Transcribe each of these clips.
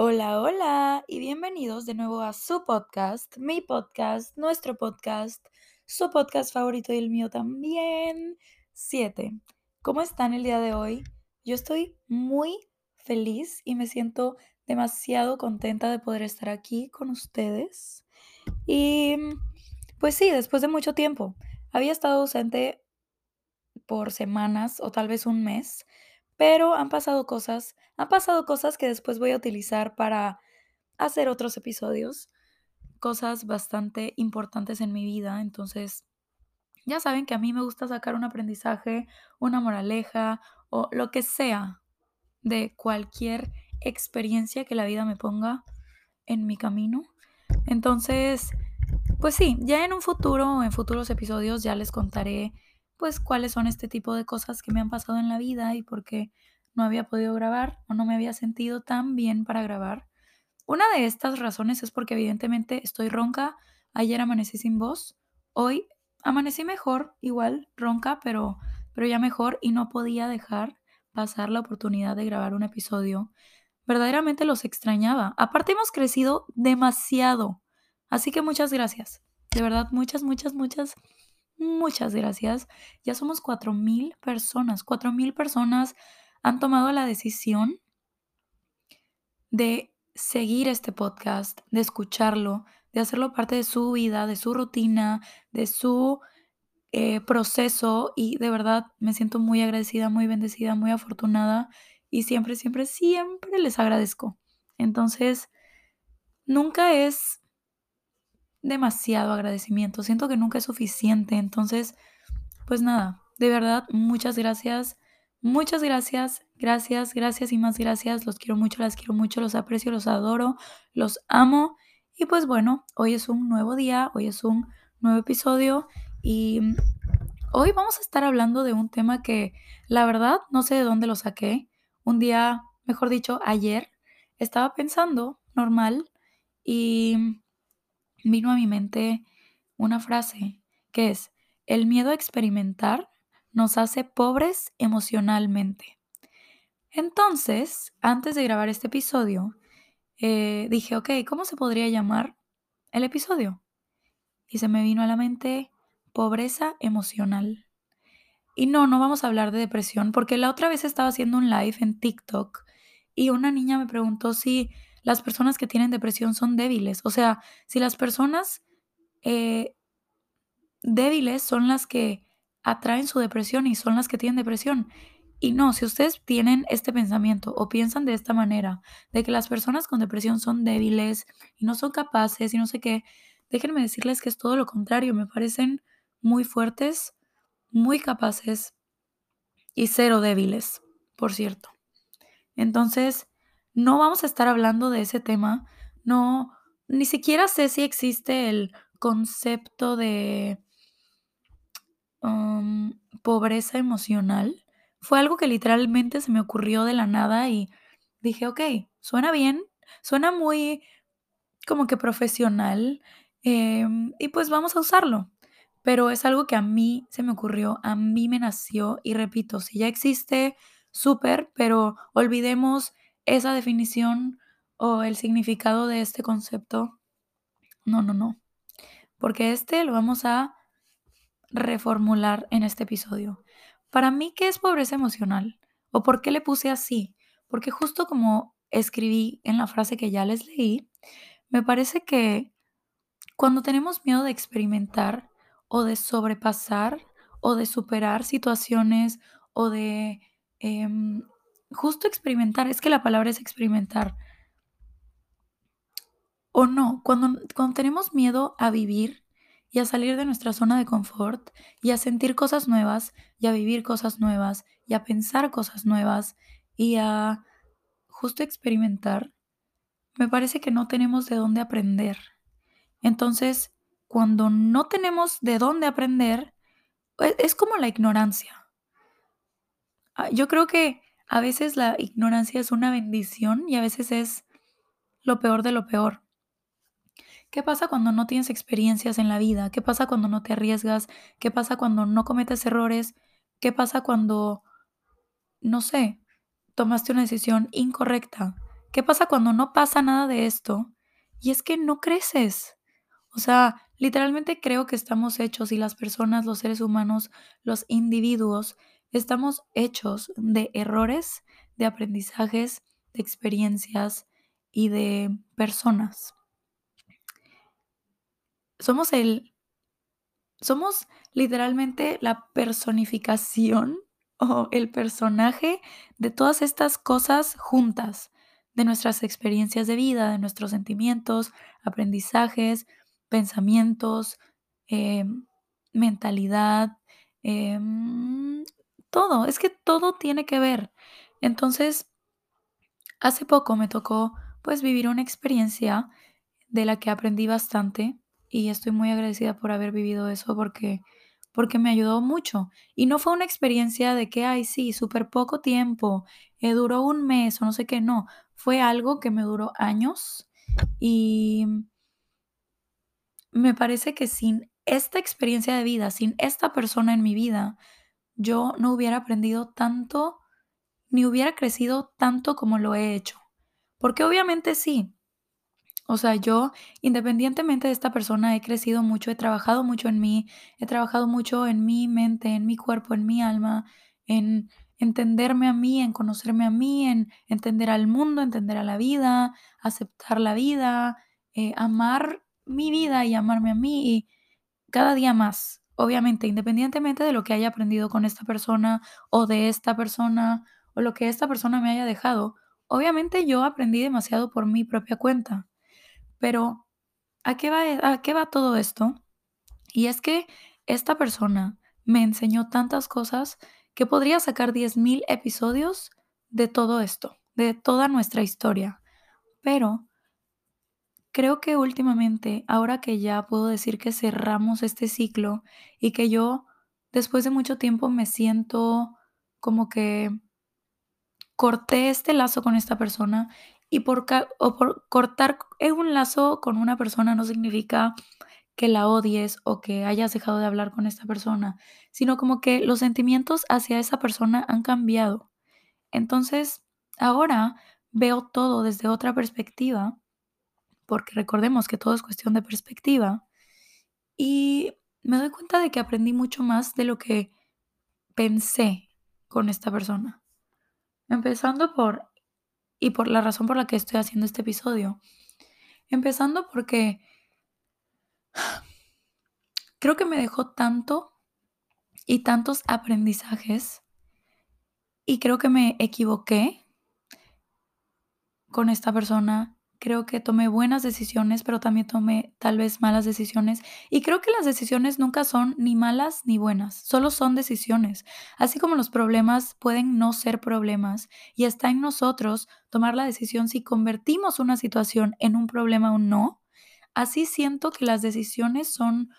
Hola, hola y bienvenidos de nuevo a su podcast, mi podcast, nuestro podcast, su podcast favorito y el mío también, 7. ¿Cómo están el día de hoy? Yo estoy muy feliz y me siento demasiado contenta de poder estar aquí con ustedes. Y pues sí, después de mucho tiempo. Había estado ausente por semanas o tal vez un mes, pero han pasado cosas, han pasado cosas que después voy a utilizar para hacer otros episodios, cosas bastante importantes en mi vida, entonces ya saben que a mí me gusta sacar un aprendizaje, una moraleja o lo que sea de cualquier experiencia que la vida me ponga en mi camino. Entonces, pues sí, ya en un futuro, en futuros episodios ya les contaré pues cuáles son este tipo de cosas que me han pasado en la vida y por qué no había podido grabar o no me había sentido tan bien para grabar. Una de estas razones es porque evidentemente estoy ronca, ayer amanecí sin voz, hoy amanecí mejor, igual ronca, pero, pero ya mejor y no podía dejar pasar la oportunidad de grabar un episodio. Verdaderamente los extrañaba. Aparte hemos crecido demasiado. Así que muchas gracias. De verdad, muchas, muchas, muchas, muchas gracias. Ya somos cuatro mil personas. Cuatro mil personas han tomado la decisión de seguir este podcast, de escucharlo, de hacerlo parte de su vida, de su rutina, de su eh, proceso. Y de verdad me siento muy agradecida, muy bendecida, muy afortunada. Y siempre, siempre, siempre les agradezco. Entonces, nunca es demasiado agradecimiento. Siento que nunca es suficiente. Entonces, pues nada, de verdad, muchas gracias. Muchas gracias, gracias, gracias y más gracias. Los quiero mucho, las quiero mucho, los aprecio, los adoro, los amo. Y pues bueno, hoy es un nuevo día, hoy es un nuevo episodio y hoy vamos a estar hablando de un tema que la verdad no sé de dónde lo saqué. Un día, mejor dicho, ayer, estaba pensando normal y vino a mi mente una frase que es, el miedo a experimentar nos hace pobres emocionalmente. Entonces, antes de grabar este episodio, eh, dije, ok, ¿cómo se podría llamar el episodio? Y se me vino a la mente pobreza emocional. Y no, no vamos a hablar de depresión, porque la otra vez estaba haciendo un live en TikTok y una niña me preguntó si las personas que tienen depresión son débiles. O sea, si las personas eh, débiles son las que atraen su depresión y son las que tienen depresión. Y no, si ustedes tienen este pensamiento o piensan de esta manera, de que las personas con depresión son débiles y no son capaces y no sé qué, déjenme decirles que es todo lo contrario, me parecen muy fuertes, muy capaces y cero débiles, por cierto. Entonces, no vamos a estar hablando de ese tema, no, ni siquiera sé si existe el concepto de pobreza emocional. Fue algo que literalmente se me ocurrió de la nada y dije, ok, suena bien, suena muy como que profesional em, y pues vamos a usarlo. Pero es algo que a mí se me ocurrió, a mí me nació y repito, si ya existe, súper, pero olvidemos esa definición o el significado de este concepto. No, no, no. Porque este lo vamos a reformular en este episodio. Para mí, ¿qué es pobreza emocional? ¿O por qué le puse así? Porque justo como escribí en la frase que ya les leí, me parece que cuando tenemos miedo de experimentar o de sobrepasar o de superar situaciones o de em, justo experimentar, es que la palabra es experimentar, o no, cuando, cuando tenemos miedo a vivir y a salir de nuestra zona de confort y a sentir cosas nuevas y a vivir cosas nuevas y a pensar cosas nuevas y a justo experimentar, me parece que no tenemos de dónde aprender. Entonces, cuando no tenemos de dónde aprender, e, es como la ignorancia. Ah, yo creo que a veces la ignorancia es una bendición y a veces es lo peor de lo peor. ¿Qué pasa cuando no tienes experiencias en la vida? ¿Qué pasa cuando no te arriesgas? ¿Qué pasa cuando no cometes errores? ¿Qué pasa cuando, no sé, tomaste una decisión incorrecta? ¿qué pasa cuando no pasa nada de esto? Y es que no creces. O sea, literalmente creo que estamos hechos y las personas, los seres humanos, los individuos, estamos hechos de errores, de aprendizajes, de experiencias y de personas. Somos el somos literalmente la personificación o el personaje de todas estas cosas juntas, de nuestras experiencias de vida, de nuestros sentimientos, aprendizajes, pensamientos, em, mentalidad, em, todo, es que todo tiene que ver. Entonces, hace poco me tocó pues vivir una experiencia de la que aprendí bastante y estoy muy agradecida por haber vivido eso porque porque me ayudó mucho. Y no fue una experiencia de que, ay, sí, súper poco tiempo, eh, duró un mes o no sé qué, no, fue algo que me duró años y me parece que sin esta experiencia de vida, sin esta persona en mi vida, yo no hubiera aprendido tanto, ni hubiera crecido tanto como lo he hecho. Porque obviamente sí, o sea, yo, independientemente de esta persona, he crecido mucho, he trabajado mucho en mí, he trabajado mucho en mi mente, en mi cuerpo, en mi alma, en entenderme a mí, en conocerme a mí, en entender al mundo, entender a la vida, aceptar la vida, eh, amar mi vida y amarme a mí y cada día más. Obviamente, independientemente de lo que haya aprendido con esta persona o de esta persona o lo que esta persona me haya dejado, obviamente yo aprendí demasiado por mi propia cuenta. Pero, ¿a qué va, e, a qué va todo esto? Y es que esta persona me enseñó tantas cosas que podría sacar 10.000 episodios de todo esto, de toda nuestra historia. Pero creo que últimamente, ahora que ya puedo decir que cerramos este ciclo y que yo después de mucho tiempo me siento como que corté este lazo con esta persona y por, o por cortar un lazo con una persona no significa que la odies o que hayas dejado de hablar con esta persona, sino como que los sentimientos hacia esa persona han cambiado. Entonces, ahora veo todo desde otra perspectiva, porque recordemos que todo es cuestión de perspectiva, y me doy cuenta de que aprendí mucho más de lo que pensé con esta persona. Empezando por y por la razón por la que estoy haciendo este episodio. Empezando porque creo que me dejó tanto y tantos aprendizajes y creo que me equivoqué con esta persona Creo que tomé buenas decisiones, pero también tomé tal vez malas decisiones. Y creo que las decisiones nunca son ni malas ni buenas, solo son decisiones. Así como los problemas pueden no ser problemas y está en nosotros tomar la decisión si convertimos una situación en un problema o no, así siento que las decisiones son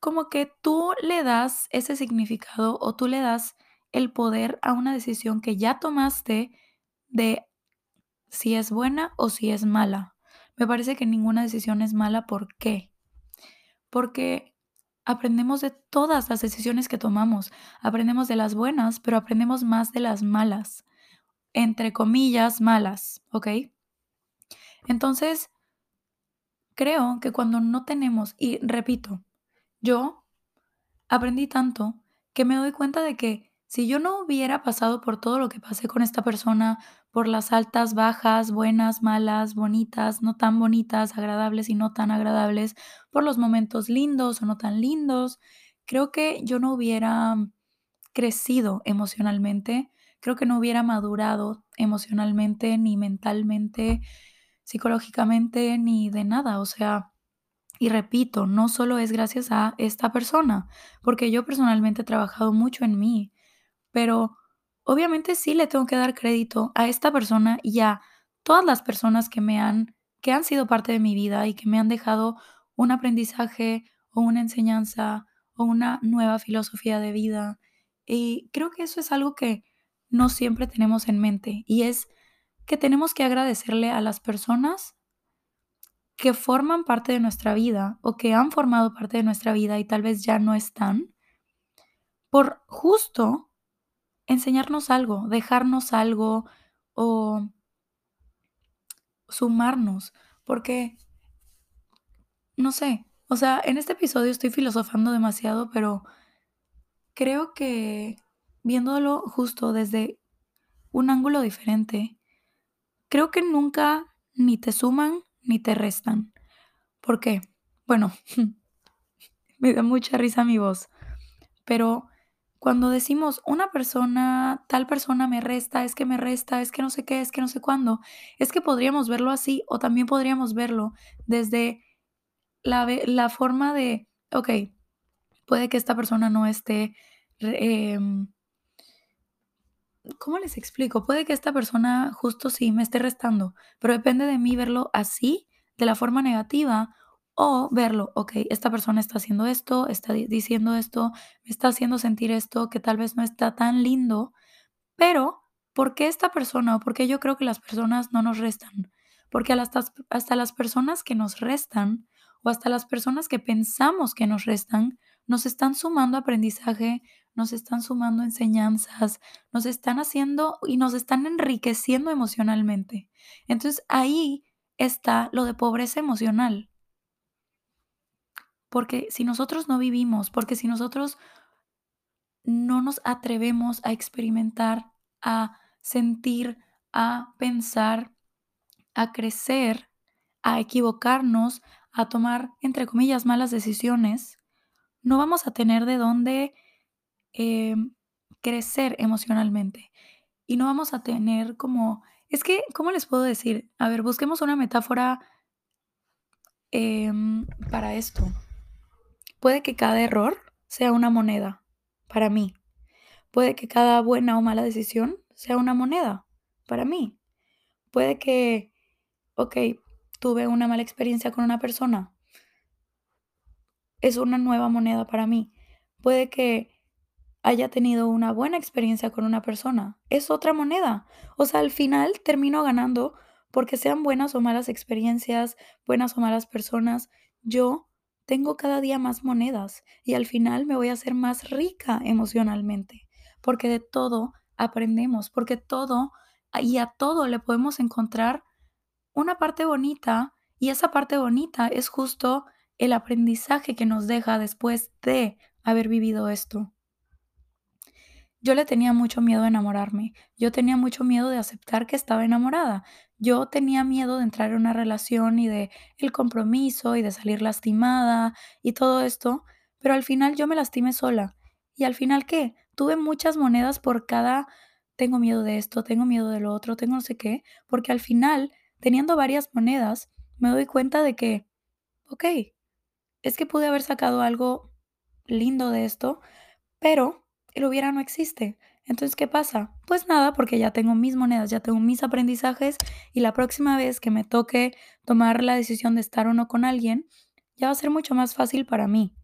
como que tú le das ese significado o tú le das el poder a una decisión que ya tomaste de si es buena o si es mala. Me parece que ninguna decisión es mala. ¿Por qué? Porque aprendemos de todas las decisiones que tomamos. Aprendemos de las buenas, pero aprendemos más de las malas. Entre comillas, malas, ¿ok? Entonces, creo que cuando no tenemos, y repito, yo aprendí tanto que me doy cuenta de que si yo no hubiera pasado por todo lo que pasé con esta persona, por las altas, bajas, buenas, malas, bonitas, no tan bonitas, agradables y no tan agradables, por los momentos lindos o no tan lindos, creo que yo no hubiera crecido emocionalmente, creo que no hubiera madurado emocionalmente, ni mentalmente, psicológicamente, ni de nada. O sea, y repito, no solo es gracias a esta persona, porque yo personalmente he trabajado mucho en mí, pero obviamente sí le tengo que dar crédito a esta persona y a todas las personas que me han que han sido parte de mi vida y que me han dejado un aprendizaje o una enseñanza o una nueva filosofía de vida. Y creo que eso es algo que no siempre tenemos en mente y es que tenemos que agradecerle a las personas que forman parte de nuestra vida o que han formado parte de nuestra vida y tal vez ya no están, por justo enseñarnos algo, dejarnos algo o sumarnos, porque, no sé, o sea, en este episodio estoy filosofando demasiado, pero creo que viéndolo justo desde un ángulo diferente, creo que nunca ni te suman ni te restan. ¿Por qué? Bueno, me da mucha risa mi voz, pero cuando decimos una persona, tal persona me resta, es que me resta, es que no sé qué, es que no sé cuándo, es que podríamos verlo así o también podríamos verlo desde la, la forma de, ok, puede que esta persona no esté, em, ¿cómo les explico? Puede que esta persona justo sí me esté restando, pero depende de mí verlo así, de la forma negativa, o verlo, ok, esta persona está haciendo esto, está diciendo esto, me está haciendo sentir esto, que tal vez no está tan lindo, pero ¿por qué esta persona o por qué yo creo que las personas no nos restan? Porque hasta, hasta las personas que nos restan o hasta las personas que pensamos que nos restan, nos están sumando aprendizaje, nos están sumando enseñanzas, nos están haciendo y nos están enriqueciendo emocionalmente. Entonces ahí está lo de pobreza emocional. Porque si nosotros no vivimos, porque si nosotros no nos atrevemos a experimentar, a sentir, a pensar, a crecer, a equivocarnos, a tomar, entre comillas, malas decisiones, no vamos a tener de dónde em, crecer emocionalmente. Y no vamos a tener como, es que, ¿cómo les puedo decir? A ver, busquemos una metáfora em, para esto. Puede que cada error sea una moneda para mí. Puede que cada buena o mala decisión sea una moneda para mí. Puede que, ok, tuve una mala experiencia con una persona. Es una nueva moneda para mí. Puede que haya tenido una buena experiencia con una persona. Es otra moneda. O sea, al final termino ganando porque sean buenas o malas experiencias, buenas o malas personas. Yo tengo cada día más monedas y al final me voy a hacer más rica emocionalmente, porque de todo aprendemos, porque todo y a todo le podemos encontrar una parte bonita y esa parte bonita es justo el aprendizaje que nos deja después de haber vivido esto. Yo le tenía mucho miedo a enamorarme, yo tenía mucho miedo de aceptar que estaba enamorada, yo tenía miedo de entrar en una relación y de el compromiso y de salir lastimada y todo esto, pero al final yo me lastimé sola. ¿Y al final qué? Tuve muchas monedas por cada tengo miedo de esto, tengo miedo de lo otro, tengo no sé qué, porque al final, teniendo varias monedas, me doy cuenta de que, ok, es que pude haber sacado algo lindo de esto, pero el hubiera no existe. Entonces, ¿qué pasa? Pues nada, porque ya tengo mis monedas, ya tengo mis aprendizajes y la próxima vez que me toque tomar la decisión de estar o no con alguien, ya va a ser mucho más fácil para mí.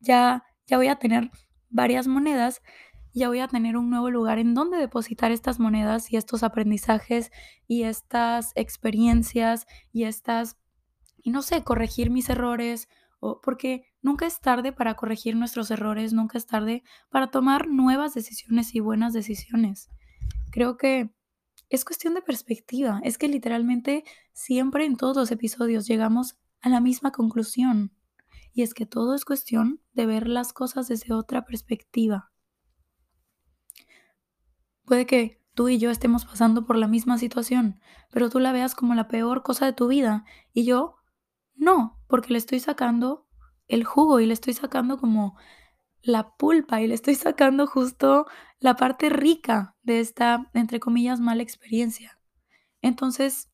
Ya, ya voy a tener varias monedas, ya voy a tener un nuevo lugar en donde depositar estas monedas y estos aprendizajes y estas experiencias y estas, y no sé, corregir mis errores porque nunca es tarde para corregir nuestros errores, nunca es tarde para tomar nuevas decisiones y buenas decisiones. Creo que es cuestión de perspectiva, es que literalmente siempre en todos los episodios llegamos a la misma conclusión, y es que todo es cuestión de ver las cosas desde otra perspectiva. Puede que tú y yo estemos pasando por la misma situación, pero tú la veas como la peor cosa de tu vida y yo no, porque le estoy sacando el jugo y le estoy sacando como la pulpa y le estoy sacando justo la parte rica de esta, entre comillas, mala experiencia. Entonces,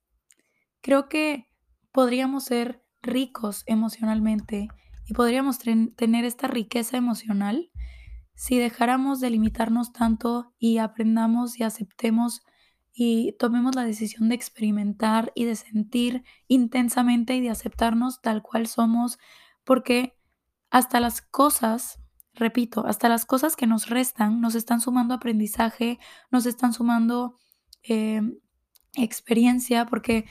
creo que podríamos ser ricos emocionalmente y podríamos tener esta riqueza emocional si dejáramos de limitarnos tanto y aprendamos y aceptemos y tomemos la decisión de experimentar y de sentir intensamente y de aceptarnos tal cual somos, porque hasta las cosas, repito, hasta las cosas que nos restan nos están sumando aprendizaje, nos están sumando em, experiencia, porque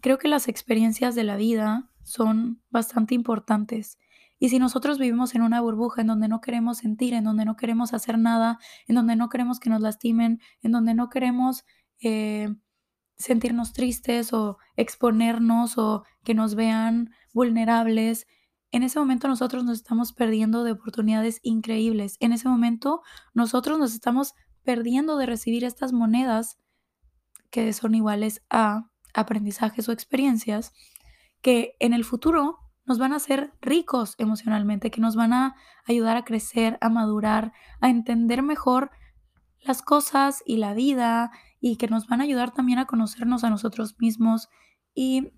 creo que las experiencias de la vida son bastante importantes. Y si nosotros vivimos en una burbuja en donde no queremos sentir, en donde no queremos hacer nada, en donde no queremos que nos lastimen, en donde no queremos eh, sentirnos tristes o exponernos o que nos vean vulnerables. En ese momento nosotros nos estamos perdiendo de oportunidades increíbles. En ese momento nosotros nos estamos perdiendo de recibir estas monedas que son iguales a aprendizajes o experiencias que en el futuro nos van a hacer ricos emocionalmente, que nos van a ayudar a crecer, a madurar, a entender mejor las cosas y la vida y que nos van a ayudar también a conocernos a nosotros mismos. Y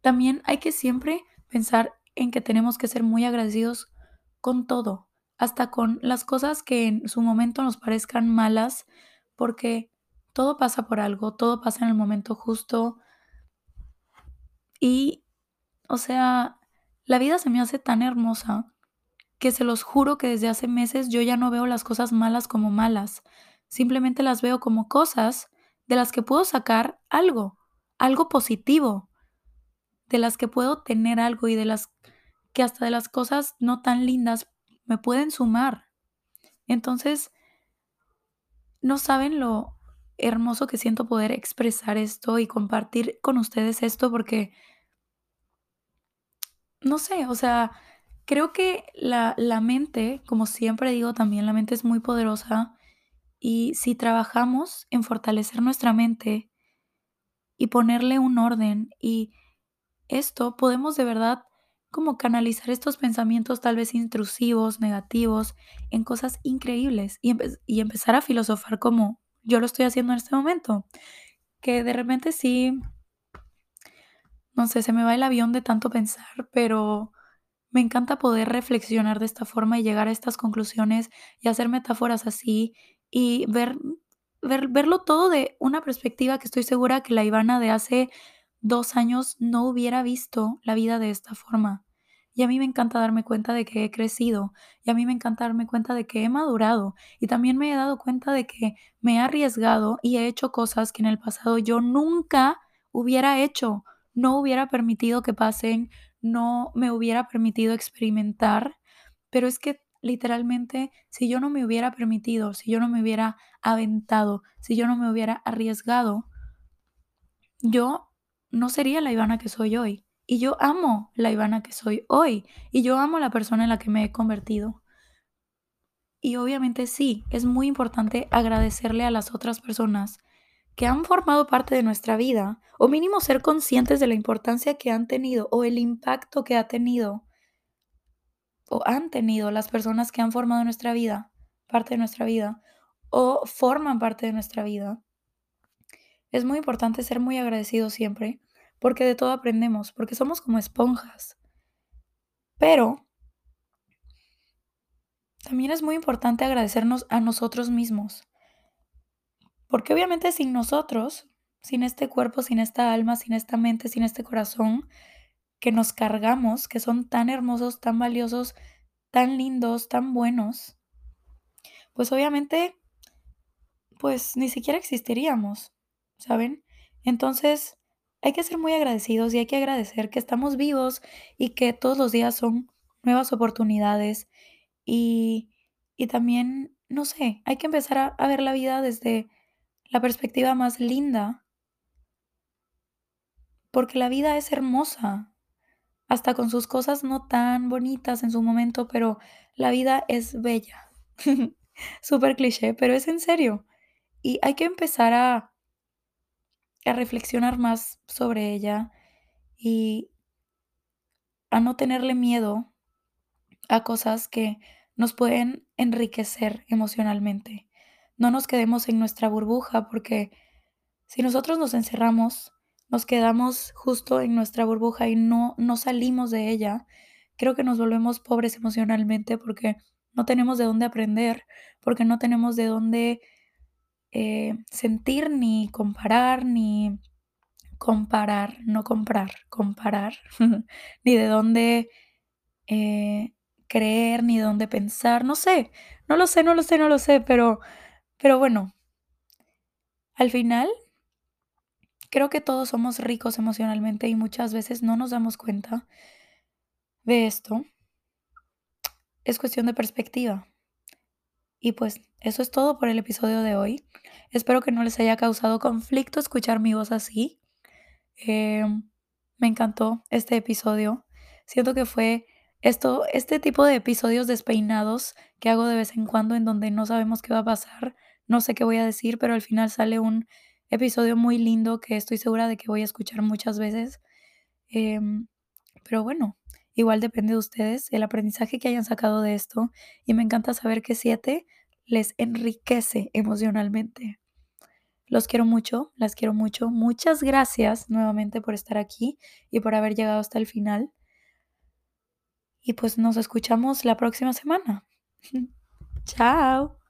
también hay que siempre pensar en que tenemos que ser muy agradecidos con todo, hasta con las cosas que en su momento nos parezcan malas, porque todo pasa por algo, todo pasa en el momento justo. Y, o sea, la vida se me hace tan hermosa que se los juro que desde hace meses yo ya no veo las cosas malas como malas, simplemente las veo como cosas de las que puedo sacar algo, algo positivo, de las que puedo tener algo y de las que hasta de las cosas no tan lindas me pueden sumar. Entonces, no saben lo hermoso que siento poder expresar esto y compartir con ustedes esto porque, no sé, o sea, creo que la, la mente, como siempre digo también, la mente es muy poderosa y si trabajamos en fortalecer nuestra mente y ponerle un orden y esto podemos de verdad como canalizar estos pensamientos tal vez intrusivos, negativos, en cosas increíbles y, empezar a filosofar como yo lo estoy haciendo en este momento. Que de repente sí, no sé, se me va el avión de tanto pensar, pero me encanta poder reflexionar de esta forma y llegar a estas conclusiones y hacer metáforas así y ver, ver verlo todo de una perspectiva que estoy segura que la Ivana de hace dos años no hubiera visto la vida de esta forma. Y a mí me encanta darme cuenta de que he crecido, y a mí me encanta darme cuenta de que he madurado, y también me he dado cuenta de que me he arriesgado y he hecho cosas que en el pasado yo nunca hubiera hecho, no hubiera permitido que pasen, no me hubiera permitido experimentar, pero es que literalmente si yo no me hubiera permitido, si yo no me hubiera aventado, si yo no me hubiera arriesgado, yo no sería la Ivana que soy hoy. Y yo amo la Ivana que soy hoy. Y yo amo la persona en la que me he convertido. Y obviamente sí, es muy importante agradecerle a las otras personas que han formado parte de nuestra vida, o mínimo ser conscientes de la importancia que han tenido o el impacto que ha tenido o han tenido las personas que han formado nuestra vida, parte de nuestra vida, o forman parte de nuestra vida. Es muy importante ser muy agradecidos siempre porque de todo aprendemos, porque somos como esponjas. Pero también es muy importante agradecernos a nosotros mismos, porque obviamente sin nosotros, sin este cuerpo, sin esta alma, sin esta mente, sin este corazón que nos cargamos, que son tan hermosos, tan valiosos, tan lindos, tan buenos, pues obviamente, pues ni siquiera existiríamos, ¿saben? Entonces, hay que ser muy agradecidos y hay que agradecer que estamos vivos y que todos los días son nuevas oportunidades y, y también, no sé, hay que empezar a, a ver la vida desde la perspectiva más linda, porque la vida es hermosa, hasta con sus cosas no tan bonitas en su momento, pero la vida es bella. Súper cliché, pero es en serio. Y hay que empezar a, a reflexionar más sobre ella y a no tenerle miedo a cosas que nos pueden enriquecer emocionalmente. No nos quedemos en nuestra burbuja porque si nosotros nos encerramos, nos quedamos justo en nuestra burbuja y no, no salimos de ella, creo que nos volvemos pobres emocionalmente porque no tenemos de dónde aprender, porque no tenemos de dónde eh, sentir, ni comparar, ni comparar, no comprar, comparar, ni de dónde eh, creer, ni de dónde pensar, no sé, no lo sé, no lo sé, no lo sé, pero, pero bueno, al final creo que todos somos ricos emocionalmente y muchas veces no nos damos cuenta de esto. Es cuestión de perspectiva. Y pues eso es todo por el episodio de hoy. Espero que no les haya causado conflicto escuchar mi voz así. Em, me encantó este episodio. Siento que fue esto, este tipo de episodios despeinados que hago de vez en cuando en donde no sabemos qué va a pasar, no sé qué voy a decir, pero al final sale un episodio muy lindo que estoy segura de que voy a escuchar muchas veces. Em, pero bueno, igual depende de ustedes el aprendizaje que hayan sacado de esto y me encanta saber que siete les enriquece emocionalmente. Los quiero mucho, las quiero mucho. Muchas gracias nuevamente por estar aquí y por haber llegado hasta el final. Y pues nos escuchamos la próxima semana. Chao.